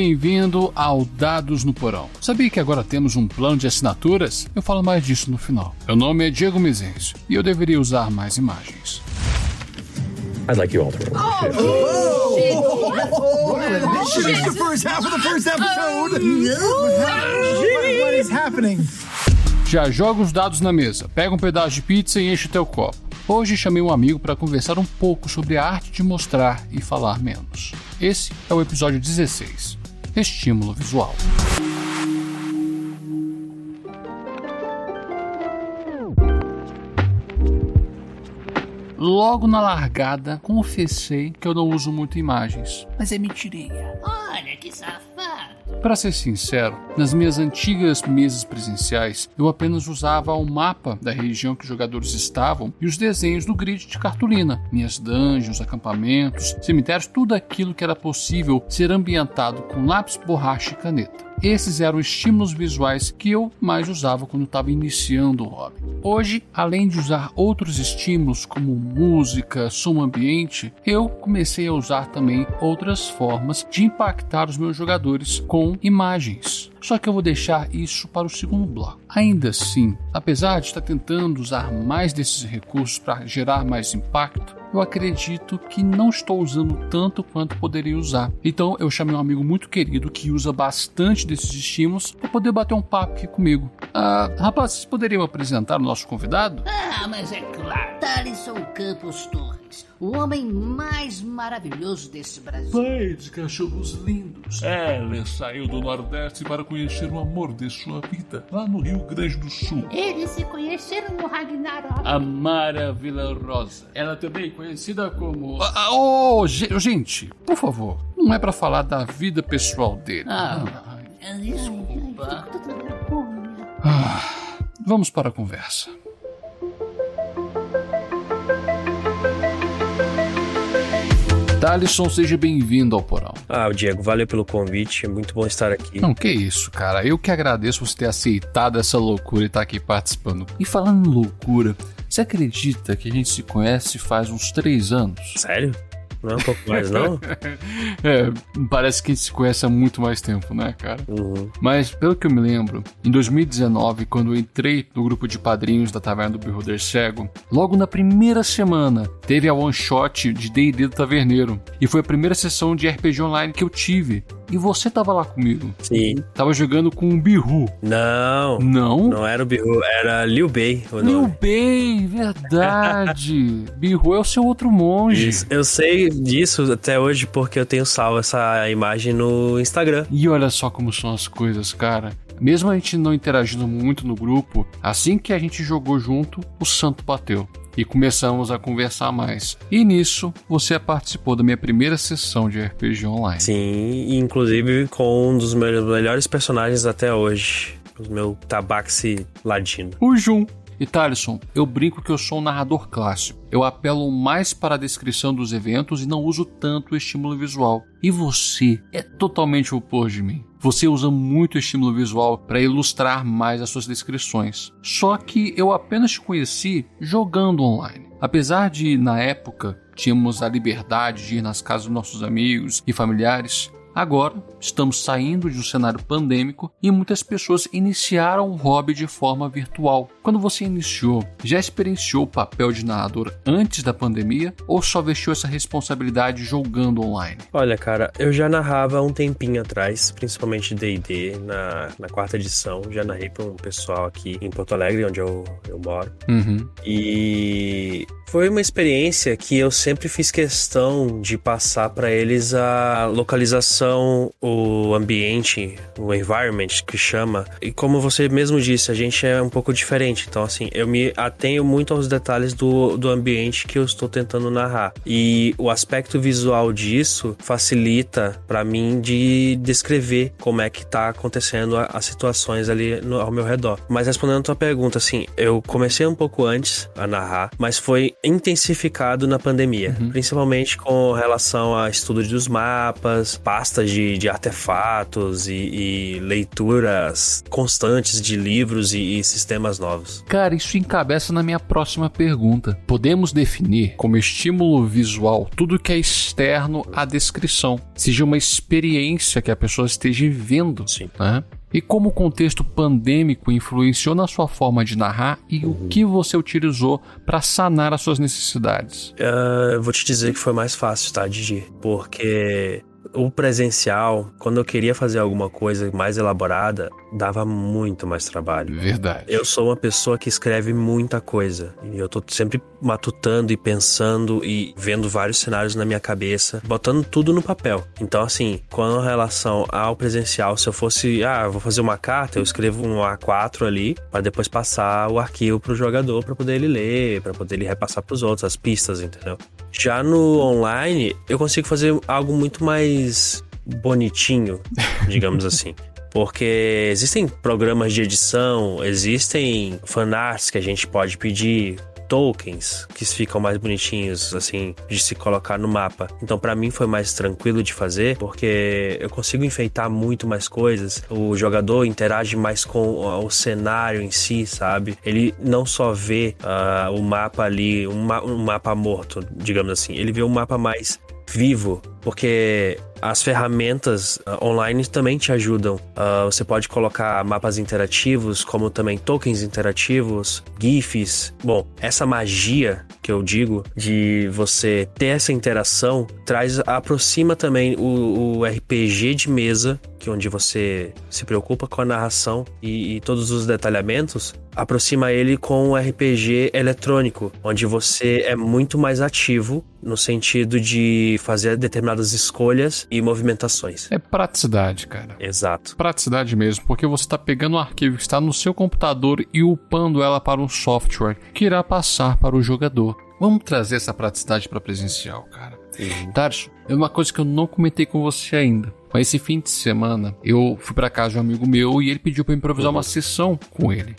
bem-vindo ao Dados no Porão. Sabia que agora temos um plano de assinaturas? Eu falo mais disso no final. Meu nome é Diego Mizencio e eu deveria usar mais imagens. I'd like you all to roll. Oh, This is the first half of the first episode. What- what is happening? Já joga os dados na mesa, pega um pedaço de pizza e enche teu copo. Hoje chamei um amigo para conversar um pouco sobre a arte de mostrar e falar menos. Esse é o episódio 16. Estímulo visual. Logo na largada, confessei que eu não uso muito imagens, mas é mentirinha. Olha que safado. Para ser sincero, nas minhas antigas mesas presenciais, eu apenas usava o mapa da região que os jogadores estavam e os desenhos do grid de cartolina, minhas dungeons, acampamentos, cemitérios, tudo aquilo que era possível ser ambientado com lápis, borracha e caneta. Esses eram estímulos visuais que eu mais usava quando estava iniciando o hobby. Hoje, além de usar outros estímulos como música, som ambiente, eu comecei a usar também outras formas de impactar os meus jogadores com imagens. Só que eu vou deixar isso para o segundo bloco. Ainda assim, apesar de estar tentando usar mais desses recursos para gerar mais impacto, eu acredito que não estou usando tanto quanto poderia usar. Então eu chamei um amigo muito querido que usa bastante desses estímulos para poder bater um papo aqui comigo. Ah, rapaz, vocês poderiam apresentar o nosso convidado? Ah, mas é claro. Thalisson Campos Torres, o homem mais maravilhoso desse Brasil. Pai de cachorros lindos. Ela saiu do Nordeste para conhecer o amor de sua vida lá no Rio Grande do Sul. Eles se conheceram no Ragnarok. A Mara Vila Rosa. Ela também conhecida como. Ah, ah, oh, ge- gente, por favor, não é para falar da vida pessoal dele. Ah, desculpa. Ah, vamos para a conversa. Thalisson, seja bem-vindo ao Porão. Ah, Diego, valeu pelo convite. É muito bom estar aqui. Não, que isso, cara. Eu que agradeço você ter aceitado essa loucura e estar aqui participando. E falando em loucura, você acredita que a gente se conhece faz uns três anos? Sério? Não é um pouco mais, não? É, parece que a gente se conhece há muito mais tempo, né, cara? Uhum. Mas, pelo que eu me lembro, em 2019, quando eu entrei no grupo de padrinhos da Taverna do Beholder Cego, logo na primeira semana teve a one shot de D&D do Taverneiro. E foi a primeira sessão de RPG online que eu tive. E você tava lá comigo. Sim. Tava jogando com o Bihu. Não. Não? Não era o Bihu, era Liu Bei nome. bem, verdade. Bihu é o seu outro monge. Isso. Eu sei disso até hoje porque eu tenho salvo essa imagem no Instagram. E olha só como são as coisas, cara. Mesmo a gente não interagindo muito no grupo, assim que a gente jogou junto, o santo bateu. E começamos a conversar mais. E nisso, você participou da minha primeira sessão de RPG online. Sim, inclusive com um dos meus melhores personagens até hoje. O meu Tabaxi Ladino. O Jun. E Thaleson, eu brinco que eu sou um narrador clássico. Eu apelo mais para a descrição dos eventos e não uso tanto o estímulo visual. E você é totalmente o oposto de mim. Você usa muito estímulo visual para ilustrar mais as suas descrições. Só que eu apenas te conheci jogando online. Apesar de, na época, tínhamos a liberdade de ir nas casas dos nossos amigos e familiares, Agora, estamos saindo de um cenário pandêmico e muitas pessoas iniciaram o hobby de forma virtual. Quando você iniciou, já experienciou o papel de narrador antes da pandemia ou só vestiu essa responsabilidade jogando online? Olha, cara, eu já narrava um tempinho atrás, principalmente D&D, na, na quarta edição. Já narrei para um pessoal aqui em Porto Alegre, onde eu, eu moro. Uhum. E foi uma experiência que eu sempre fiz questão de passar para eles a localização, o ambiente, o environment que chama. E como você mesmo disse, a gente é um pouco diferente. Então, assim, eu me atenho muito aos detalhes do, do ambiente que eu estou tentando narrar. E o aspecto visual disso facilita para mim de descrever como é que tá acontecendo as situações ali no- ao meu redor. Mas respondendo a tua pergunta, assim, eu comecei um pouco antes a narrar, mas foi intensificado na pandemia, principalmente com relação a estudo dos mapas, pastas pastas de, de artefatos e, e, leituras constantes de livros e, e sistemas novos. Cara, isso encabeça na minha próxima pergunta. Podemos definir como estímulo visual tudo que é externo à descrição, seja uma experiência que a pessoa esteja vendo. Sim. Né? E como o contexto pandêmico influenciou na sua forma de narrar e uhum. o que você utilizou para sanar as suas necessidades? Uh, eu vou te dizer que foi mais fácil, tá, Didi? Porque o presencial, quando eu queria fazer alguma coisa mais elaborada, dava muito mais trabalho. Verdade. Eu sou uma pessoa que escreve muita coisa. E eu tô sempre matutando e pensando e vendo vários cenários na minha cabeça, botando tudo no papel. Então, assim, com relação ao presencial, se eu fosse, ah, vou fazer uma carta, eu escrevo um A4 ali, para depois passar o arquivo pro jogador para poder ele ler, para poder ele repassar pros outros as pistas, entendeu? Já no online, eu consigo fazer algo muito mais bonitinho, digamos assim. Porque existem programas de edição, existem fanarts que a gente pode pedir, tokens que ficam mais bonitinhos, assim, de se colocar no mapa. Então, para mim foi mais tranquilo de fazer, porque eu consigo enfeitar muito mais coisas. O jogador interage mais com o cenário em si, sabe? Ele não só vê uh, o mapa ali, um, ma um mapa morto, digamos assim. Ele vê um mapa mais vivo, porque as ferramentas uh, online também te ajudam. Uh, você pode colocar mapas interativos, como também tokens interativos, GIFs. Bom, essa magia que eu digo de você ter essa interação traz aproxima também o, o RPG de mesa, que onde você se preocupa com a narração e, e todos os detalhamentos, aproxima ele com o RPG eletrônico, onde você é muito mais ativo no sentido de fazer determinadas escolhas e movimentações. É praticidade, cara. Exato. Praticidade mesmo, porque você está pegando um arquivo que está no seu computador e upando ela para um software que irá passar para o jogador. Vamos trazer essa praticidade para presencial, cara. Uhum. Tarso, é uma coisa que eu não comentei com você ainda. Mas esse fim de semana eu fui para casa de um amigo meu e ele pediu para improvisar uhum. uma sessão com ele.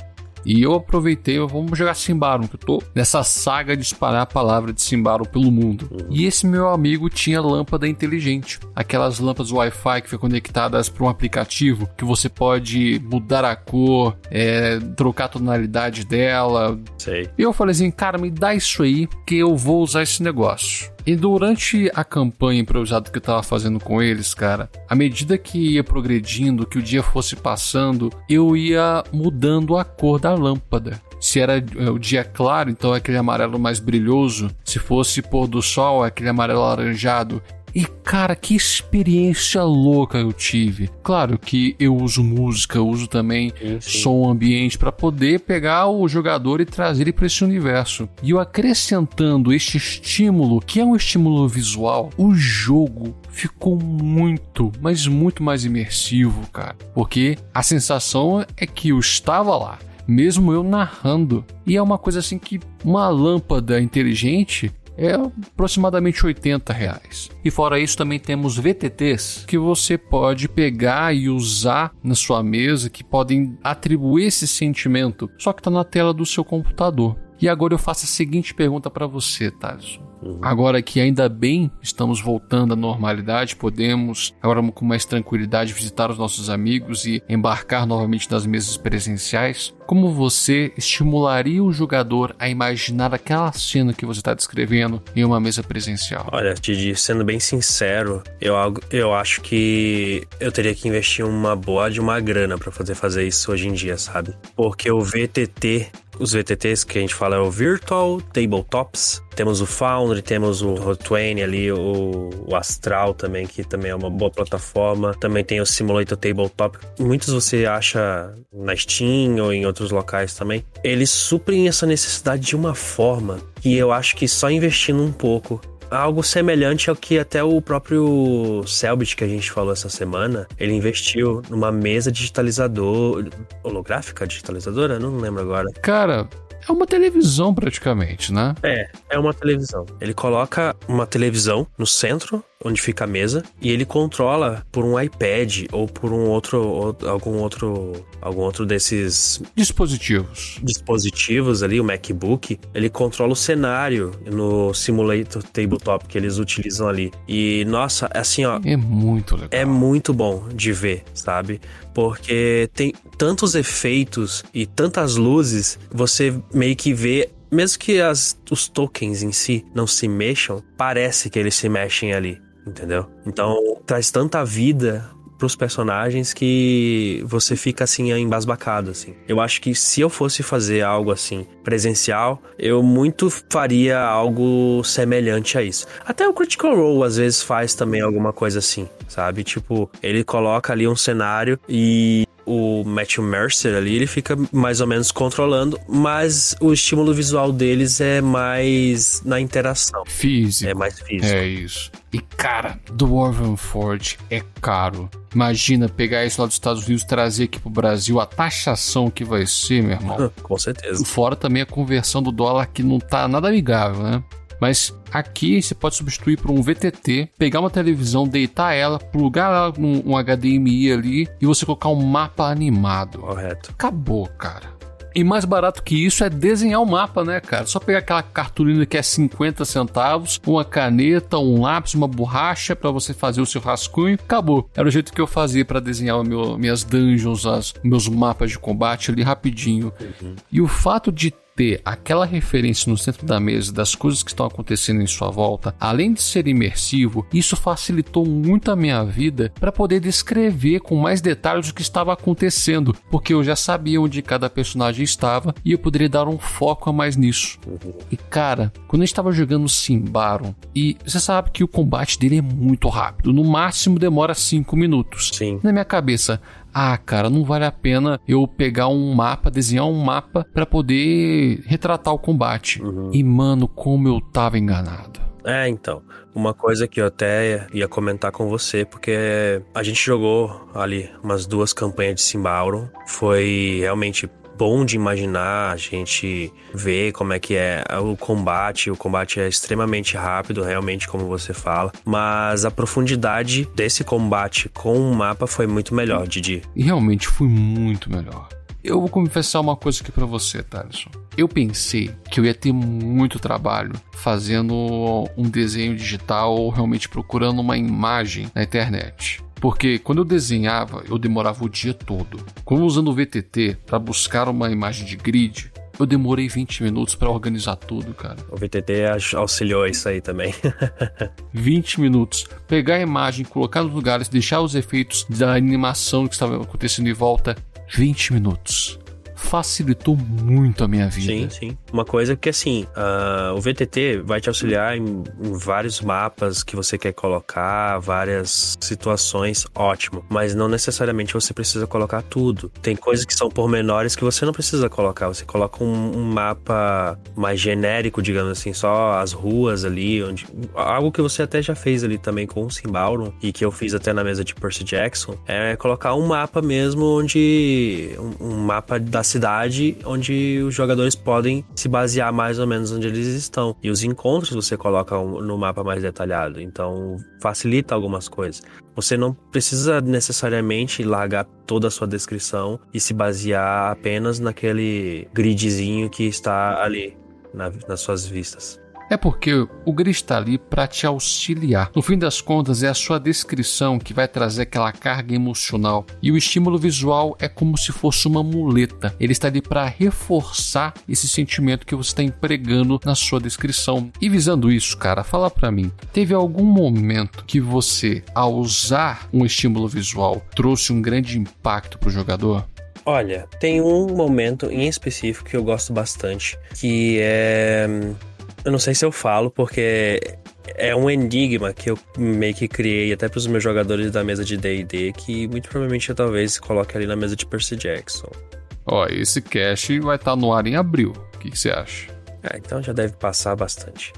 E eu aproveitei, vamos jogar Simbarum, que eu tô nessa saga de espalhar a palavra de Simbarum pelo mundo. E esse meu amigo tinha lâmpada inteligente, aquelas lâmpadas Wi-Fi que ficam conectadas para um aplicativo que você pode mudar a cor, é, trocar a tonalidade dela. Sei. E eu falei assim, cara, me dá isso aí que eu vou usar esse negócio. E durante a campanha improvisada que eu tava fazendo com eles, cara, à medida que ia progredindo, que o dia fosse passando, eu ia mudando a cor da lâmpada. Se era é, o dia claro, então é aquele amarelo mais brilhoso. Se fosse pôr do sol, é aquele amarelo alaranjado. E cara, que experiência louca eu tive. Claro que eu uso música, eu uso também sim, sim. som ambiente para poder pegar o jogador e trazer ele para esse universo. E eu acrescentando este estímulo, que é um estímulo visual, o jogo ficou muito, mas muito mais imersivo, cara. Porque a sensação é que eu estava lá mesmo eu narrando. E é uma coisa assim que uma lâmpada inteligente é aproximadamente 80 reais. E fora isso, também temos VTTs que você pode pegar e usar na sua mesa que podem atribuir esse sentimento, só que está na tela do seu computador. E agora eu faço a seguinte pergunta para você, Thaleson. Agora que ainda bem estamos voltando à normalidade, podemos agora com mais tranquilidade visitar os nossos amigos e embarcar novamente nas mesas presenciais. Como você estimularia o jogador a imaginar aquela cena que você está descrevendo em uma mesa presencial? Olha, Didi, sendo bem sincero, eu, eu acho que eu teria que investir uma boa de uma grana para poder fazer isso hoje em dia, sabe? Porque o VTT os VTTs que a gente fala é o Virtual Tabletops. Temos o Foundry, temos o Hot20 ali, o, o, Astral também, que também é uma boa plataforma. Também tem o Simulator Tabletop. Muitos você acha na Steam ou em outros locais também. Eles suprem essa necessidade de uma forma que eu acho que só investindo um pouco algo semelhante ao que até o próprio Selbit que a gente falou essa semana, ele investiu numa mesa digitalizador, holográfica digitalizadora, não lembro agora. Cara, é uma televisão praticamente, né? É, é uma televisão. Ele coloca uma televisão no centro onde fica a mesa e ele controla por um iPad ou por um outro, ou, algum outro, algum outro desses dispositivos. Dispositivos ali, o MacBook, ele controla o cenário no simulator tabletop que eles utilizam ali. E nossa, assim, ó, é muito legal. É muito bom de ver, sabe? Porque tem tantos efeitos e tantas luzes, você meio que vê mesmo que as, os tokens em si não se mexam, parece que eles se mexem ali, entendeu? Então traz tanta vida pros personagens que você fica assim embasbacado assim. Eu acho que se eu fosse fazer algo assim presencial, eu muito faria algo semelhante a isso. Até o Critical Role às vezes faz também alguma coisa assim, sabe? Tipo, ele coloca ali um cenário e o Matthew Mercer ali, ele fica mais ou menos controlando, mas o estímulo visual deles é mais na interação. Físico. É mais físico. É isso. E cara, Dwarven Forge é caro. Imagina pegar isso lá dos Estados Unidos trazer aqui pro Brasil, a taxação que vai ser, meu irmão. Com certeza. Fora também a conversão do dólar que não tá nada amigável, né? Mas aqui você pode substituir por um VTT, pegar uma televisão, deitar ela, plugar ela num um HDMI ali e você colocar um mapa animado. Correto. Acabou, cara. E mais barato que isso é desenhar o mapa, né, cara? Só pegar aquela cartolina que é 50 centavos, uma caneta, um lápis, uma borracha para você fazer o seu rascunho. Acabou. Era o jeito que eu fazia para desenhar meu, minhas dungeons, as, meus mapas de combate ali rapidinho. Uhum. E o fato de ter aquela referência no centro da mesa das coisas que estão acontecendo em sua volta, além de ser imersivo, isso facilitou muito a minha vida para poder descrever com mais detalhes o que estava acontecendo, porque eu já sabia onde cada personagem estava e eu poderia dar um foco a mais nisso. E cara, quando gente estava jogando Simbaron, e você sabe que o combate dele é muito rápido, no máximo demora 5 minutos. Sim. Na minha cabeça, ah, cara, não vale a pena eu pegar um mapa, desenhar um mapa para poder retratar o combate. Uhum. E mano, como eu tava enganado. É, então. Uma coisa que eu até ia comentar com você, porque a gente jogou ali umas duas campanhas de Simbauron. Foi realmente bom de imaginar, a gente vê como é que é o combate. O combate é extremamente rápido, realmente, como você fala. Mas a profundidade desse combate com o mapa foi muito melhor, Didi. Realmente foi muito melhor. Eu vou confessar uma coisa aqui para você, Thaleson. Eu pensei que eu ia ter muito trabalho fazendo um desenho digital ou realmente procurando uma imagem na internet. Porque quando eu desenhava, eu demorava o dia todo. Como usando o VTT para buscar uma imagem de grid, eu demorei 20 minutos para organizar tudo, cara. O VTT auxiliou isso aí também. 20 minutos. Pegar a imagem, colocar nos lugares, deixar os efeitos da animação que estava acontecendo em volta. 20 minutos facilitou muito a minha vida. Sim, sim. Uma coisa que, assim, uh, o VTT vai te auxiliar em, em, vários mapas que você quer colocar, várias situações, ótimo. Mas não necessariamente você precisa colocar tudo. Tem coisas que são pormenores que você não precisa colocar. Você coloca um, um mapa mais genérico, digamos assim, só as ruas ali, onde algo que você até já fez ali também com o Simbauron e que eu fiz até na mesa de Percy Jackson, é colocar um mapa mesmo onde um, um mapa da cidade onde os jogadores podem se basear mais ou menos onde eles estão. E os encontros você coloca no mapa mais detalhado, então facilita algumas coisas. Você não precisa necessariamente largar toda a sua descrição e se basear apenas naquele gridzinho que está ali na, nas suas vistas. É porque o grid está ali para te auxiliar. No fim das contas, é a sua descrição que vai trazer aquela carga emocional. E o estímulo visual é como se fosse uma muleta. Ele está ali para reforçar esse sentimento que você está empregando na sua descrição. E visando isso, cara, fala para mim, teve algum momento que você, ao usar um estímulo visual, trouxe um grande impacto para o jogador? Olha, tem um momento em específico que eu gosto bastante, que é eu não sei se eu falo, porque é um enigma que eu meio que criei até para os meus jogadores da mesa de D&D, que muito provavelmente eu talvez coloque ali na mesa de Percy Jackson. Ó, esse cast vai estar tá no ar em abril. O que, você acha? Ah, então já deve passar bastante.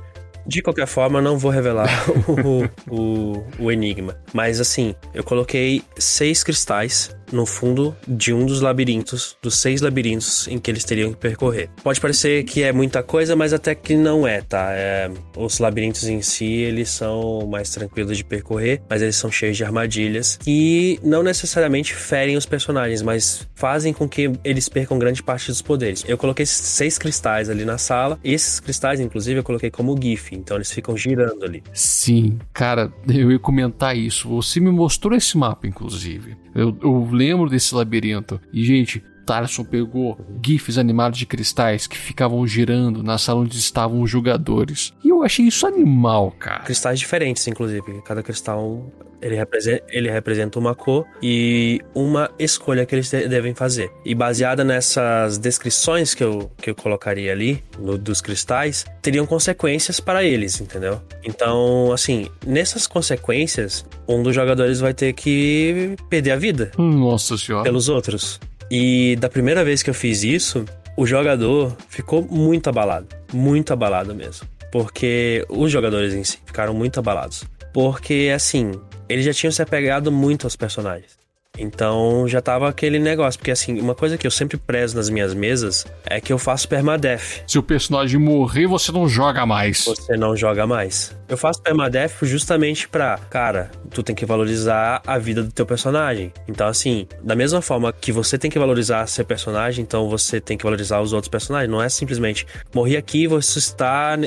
De qualquer forma, não vou revelar o, o, o, enigma. Mas assim, eu coloquei seis cristais no fundo de um dos labirintos, dos seis labirintos em que eles teriam que percorrer. Pode parecer que é muita coisa, mas até que não é, tá? É, os labirintos em si, eles são mais tranquilos de percorrer, mas eles são cheios de armadilhas que não necessariamente ferem os personagens, mas fazem com que eles percam grande parte dos poderes. Eu coloquei seis cristais ali na sala. Esses cristais, inclusive, eu coloquei como GIF, então eles ficam girando ali. Sim, cara, eu ia comentar isso. Você me mostrou esse mapa, inclusive. Eu, eu lembro desse labirinto. E, gente, Tarson pegou GIFs animados de cristais que ficavam girando na sala onde estavam os jogadores. E eu achei isso animal, cara. Cristais diferentes, inclusive. Cada cristal ele representa, ele representa uma cor e uma escolha que eles devem fazer. E baseada nessas descrições que eu, que eu colocaria ali, no, dos cristais, teriam consequências para eles, entendeu? Então, assim, nessas consequências, um dos jogadores vai ter que perder a vida. Nossa senhora. Pelos outros. E da primeira vez que eu fiz isso, o jogador ficou muito abalado. Muito abalado mesmo. Porque os jogadores em si ficaram muito abalados. Porque, assim, eles já tinham se apegado muito aos personagens. Então já tava aquele negócio, porque assim, uma coisa que eu sempre prezo nas minhas mesas é que eu faço permadeath. Se o personagem morrer, você não joga mais. Você não joga mais. Eu faço permadeath justamente pra, cara, tu tem que valorizar a vida do teu personagem. Então assim, da mesma forma que você tem que valorizar seu personagem, então você tem que valorizar os outros personagens. Não é simplesmente morri aqui, você está.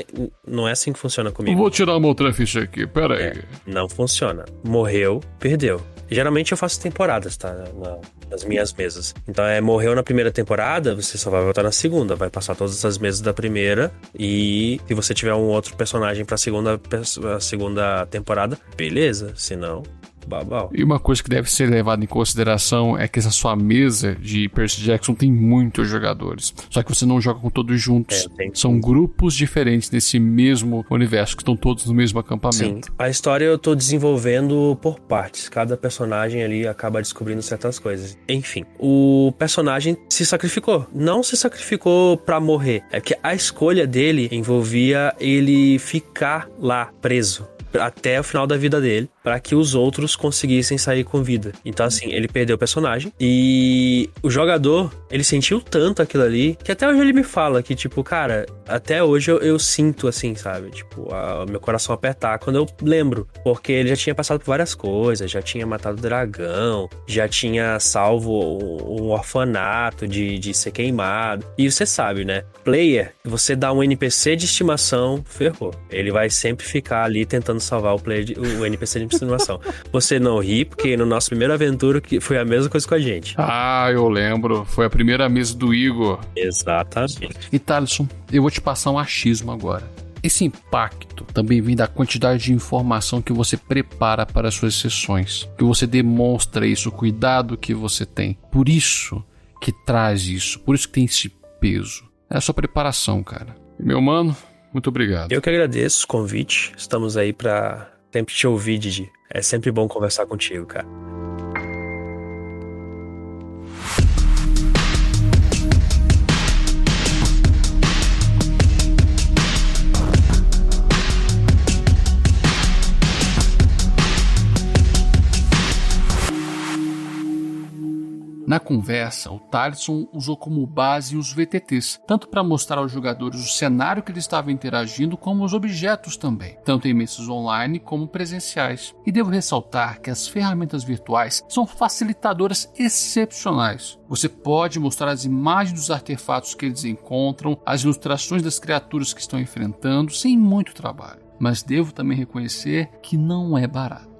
Não é assim que funciona comigo. Vou tirar uma outra ficha aqui, pera aí. É, não funciona. Morreu, perdeu. Geralmente eu faço temporadas, tá? Na, nas minhas mesas. Então é, morreu na primeira temporada, você só vai voltar na segunda. Vai passar todas essas mesas da primeira. E se você tiver um outro personagem pra segunda, segunda temporada, beleza. Se não, Babau. E uma coisa que deve ser levada em consideração é que essa sua mesa de Percy Jackson tem muitos jogadores. Só que você não joga com todos juntos. É, São grupos diferentes nesse mesmo universo, que estão todos no mesmo acampamento. Sim. A história eu tô desenvolvendo por partes. Cada personagem ali acaba descobrindo certas coisas. Enfim, o personagem se sacrificou. Não se sacrificou para morrer. É que a escolha dele envolvia ele ficar lá preso até o final da vida dele para que os outros conseguissem sair com vida. Então, assim, ele perdeu o personagem e o jogador, ele sentiu tanto aquilo ali que até hoje ele me fala que, tipo, cara, até hoje eu, eu sinto assim, sabe? Tipo, o meu coração apertar quando eu lembro. Porque ele já tinha passado por várias coisas, já tinha matado o dragão, já tinha salvo um orfanato de, de ser queimado. E você sabe, né? Player, você dá um NPC de estimação, ferrou. Ele vai sempre ficar ali tentando salvar o, player de, o NPC de insinuação. Você não ri, porque no nosso primeiro aventura que foi a mesma coisa com a gente. Ah, eu lembro. Foi a primeira mesa do Igor. Exatamente. E Thaleson, eu vou te passar um achismo agora. Esse impacto também vem da quantidade de informação que você prepara para as suas sessões, que você demonstra isso, o cuidado que você tem. Por isso que traz isso, por isso que tem esse peso. É a sua preparação, cara. E meu mano, muito obrigado. Eu que agradeço o convite. Estamos aí para sempre te ouvir, Didi. É sempre bom conversar contigo, cara. Na conversa, o Talisson usou como base os VTTs, tanto para mostrar aos jogadores o cenário que ele estava interagindo, como os objetos também, tanto em mesas online como presenciais. E devo ressaltar que as ferramentas virtuais são facilitadoras excepcionais. Você pode mostrar as imagens dos artefatos que eles encontram, as ilustrações das criaturas que estão enfrentando, sem muito trabalho. Mas devo também reconhecer que não é barato.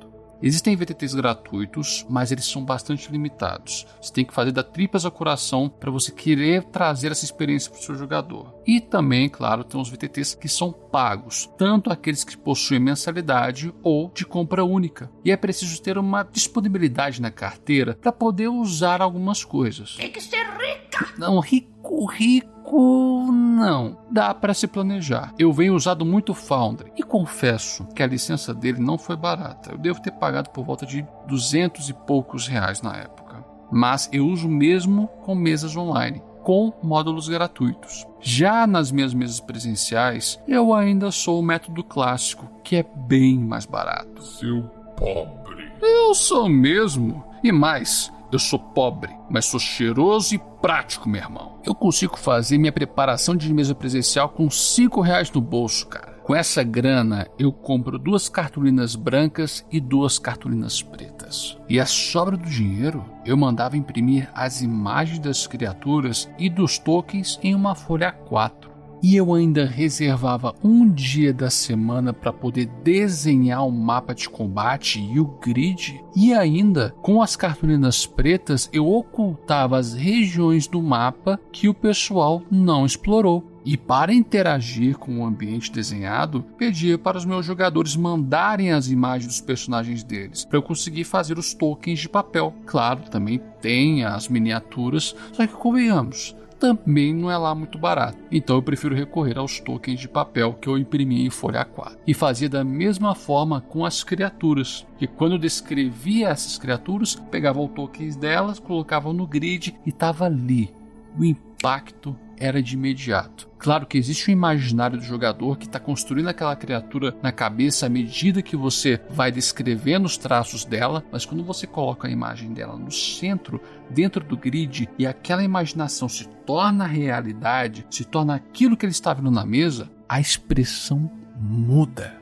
Existem VTTs gratuitos, mas eles são bastante limitados. Você tem que fazer da tripas a coração para você querer trazer essa experiência para o seu jogador. E também, claro, tem os VTTs que são pagos, tanto aqueles que possuem mensalidade ou de compra única. E é preciso ter uma disponibilidade na carteira para poder usar algumas coisas. Tem que ser rica! Não, rico, rico não. Dá para se planejar. Eu venho usado muito Foundry e confesso que a licença dele não foi barata. Eu devo ter pagado por volta de 200 e poucos reais na época. Mas eu uso mesmo com mesas online com módulos gratuitos. Já nas minhas mesas presenciais, eu ainda sou o método clássico, que é bem mais barato. Seu pobre. Eu sou mesmo. E mais, Eu sou pobre, mas sou cheiroso e prático, meu irmão. Eu consigo fazer minha preparação de mesa presencial com 5 reais no bolso, cara. Com essa grana, eu compro duas cartolinas brancas e duas cartolinas pretas. E a sobra do dinheiro, eu mandava imprimir as imagens das criaturas e dos tokens em uma folha A4 e eu ainda reservava um dia da semana para poder desenhar o mapa de combate e o grid, e ainda com as cartolinas pretas eu ocultava as regiões do mapa que o pessoal não explorou. E para interagir com o ambiente desenhado, pedia para os meus jogadores mandarem as imagens dos personagens deles, para eu conseguir fazer os tokens de papel. Claro, também tem as miniaturas, só que convenhamos, também não é lá muito barato. Então eu prefiro recorrer aos tokens de papel que eu imprimi em folha A4. E fazia da mesma forma com as criaturas, que quando eu descrevia essas criaturas, pegava o tokens delas, colocava no grid e estava ali. O impacto era de imediato. Claro que existe um imaginário do jogador que está construindo aquela criatura na cabeça à medida que você vai descrevendo os traços dela, mas quando você coloca a imagem dela no centro, dentro do grid, e aquela imaginação se torna realidade, se torna aquilo que ele está vendo na mesa, a expressão muda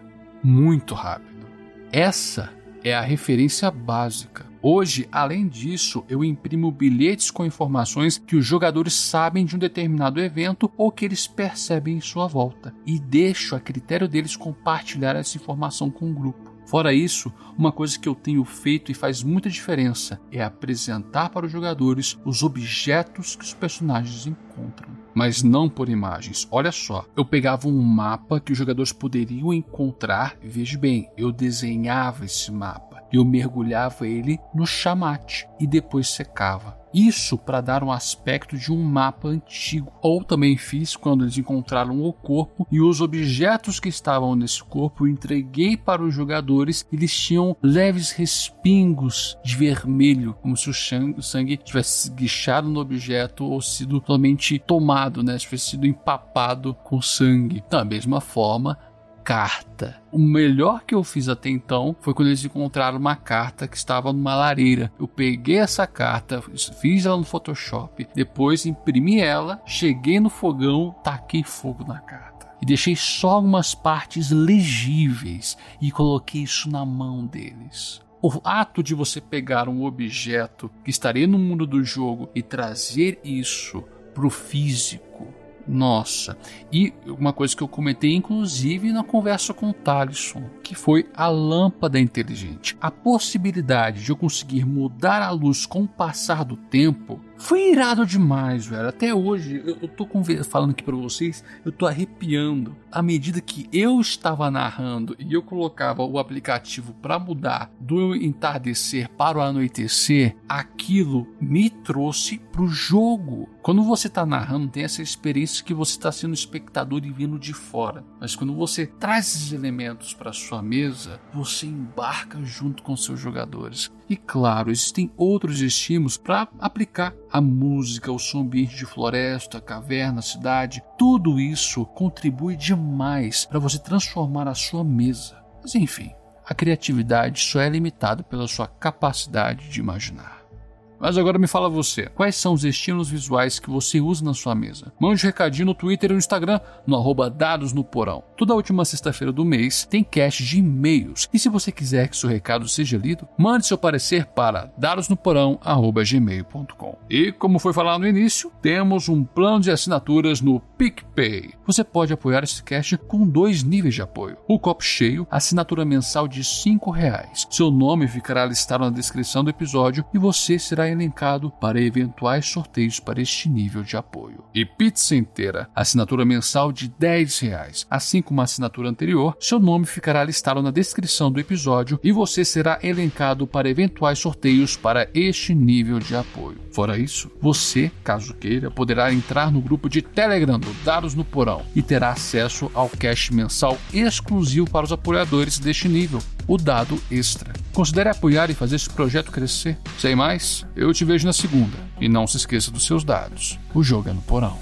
muito rápido. Essa é a referência básica. Hoje, além disso, eu imprimo bilhetes com informações que os jogadores sabem de um determinado evento ou que eles percebem em sua volta, e deixo a critério deles compartilhar essa informação com o grupo. Fora isso, uma coisa que eu tenho feito e faz muita diferença é apresentar para os jogadores os objetos que os personagens encontram. Mas não por imagens. Olha só, eu pegava um mapa que os jogadores poderiam encontrar, veja bem, eu desenhava esse mapa eu mergulhava ele no chamate e depois secava. Isso para dar um aspecto de um mapa antigo. Ou também fiz quando eles encontraram o corpo e os objetos que estavam nesse corpo entreguei para os jogadores. Eles tinham leves respingos de vermelho, como se o sangue tivesse guichado no objeto ou sido totalmente tomado, né? tivesse sido empapado com sangue. Da mesma forma, carta. O melhor que eu fiz até então foi quando eles encontraram uma carta que estava numa lareira. Eu peguei essa carta, fiz ela no Photoshop, depois imprimi ela, cheguei no fogão, taquei fogo na carta. E deixei só algumas partes legíveis e coloquei isso na mão deles. O ato de você pegar um objeto que estaria no mundo do jogo e trazer isso para o físico nossa. E uma coisa que eu comentei, inclusive, na conversa com o Talisson, que foi a lâmpada inteligente. A possibilidade de eu conseguir mudar a luz com o passar do tempo foi irado demais, velho. Até hoje, eu, eu tô falando aqui para vocês, eu tô arrepiando. À medida que eu estava narrando e eu colocava o aplicativo para mudar do entardecer para o anoitecer, aquilo me trouxe pro jogo. Quando você tá narrando, tem essa experiência que você está sendo espectador e vindo de fora. Mas quando você traz esses elementos para sua mesa, você embarca junto com seus jogadores. E claro, existem outros estímulos para aplicar a música, o som ambiente de floresta, caverna, cidade. Tudo isso contribui demais para você transformar a sua mesa. Mas enfim, a criatividade só é limitada pela sua capacidade de imaginar. Mas agora me fala você, quais são os estímulos visuais que você usa na sua mesa? Mande um recadinho no Twitter e no Instagram, no arroba dados no porão. Toda última sexta-feira do mês tem cast de e-mails. E se você quiser que seu recado seja lido, mande seu parecer para dadosnoporão.gmail.com. E como foi falado no início, temos um plano de assinaturas no PicPay. Você pode apoiar esse cast com dois níveis de apoio. O copo cheio, assinatura mensal de R$ reais. Seu nome ficará listado na descrição do episódio e você será elencado para eventuais sorteios para este nível de apoio. E pizza inteira, assinatura mensal de 10 reais. Assim como a assinatura anterior, seu nome ficará listado na descrição do episódio e você será elencado para eventuais sorteios para este nível de apoio. Fora isso, você, caso queira, poderá entrar no grupo de Telegram do Dados no Porão e terá acesso ao cash mensal exclusivo para os apoiadores deste nível, o Dado Extra. Considere apoiar e fazer esse projeto crescer. Sem mais, eu te vejo na segunda. E não se esqueça dos seus dados. O jogo é no porão.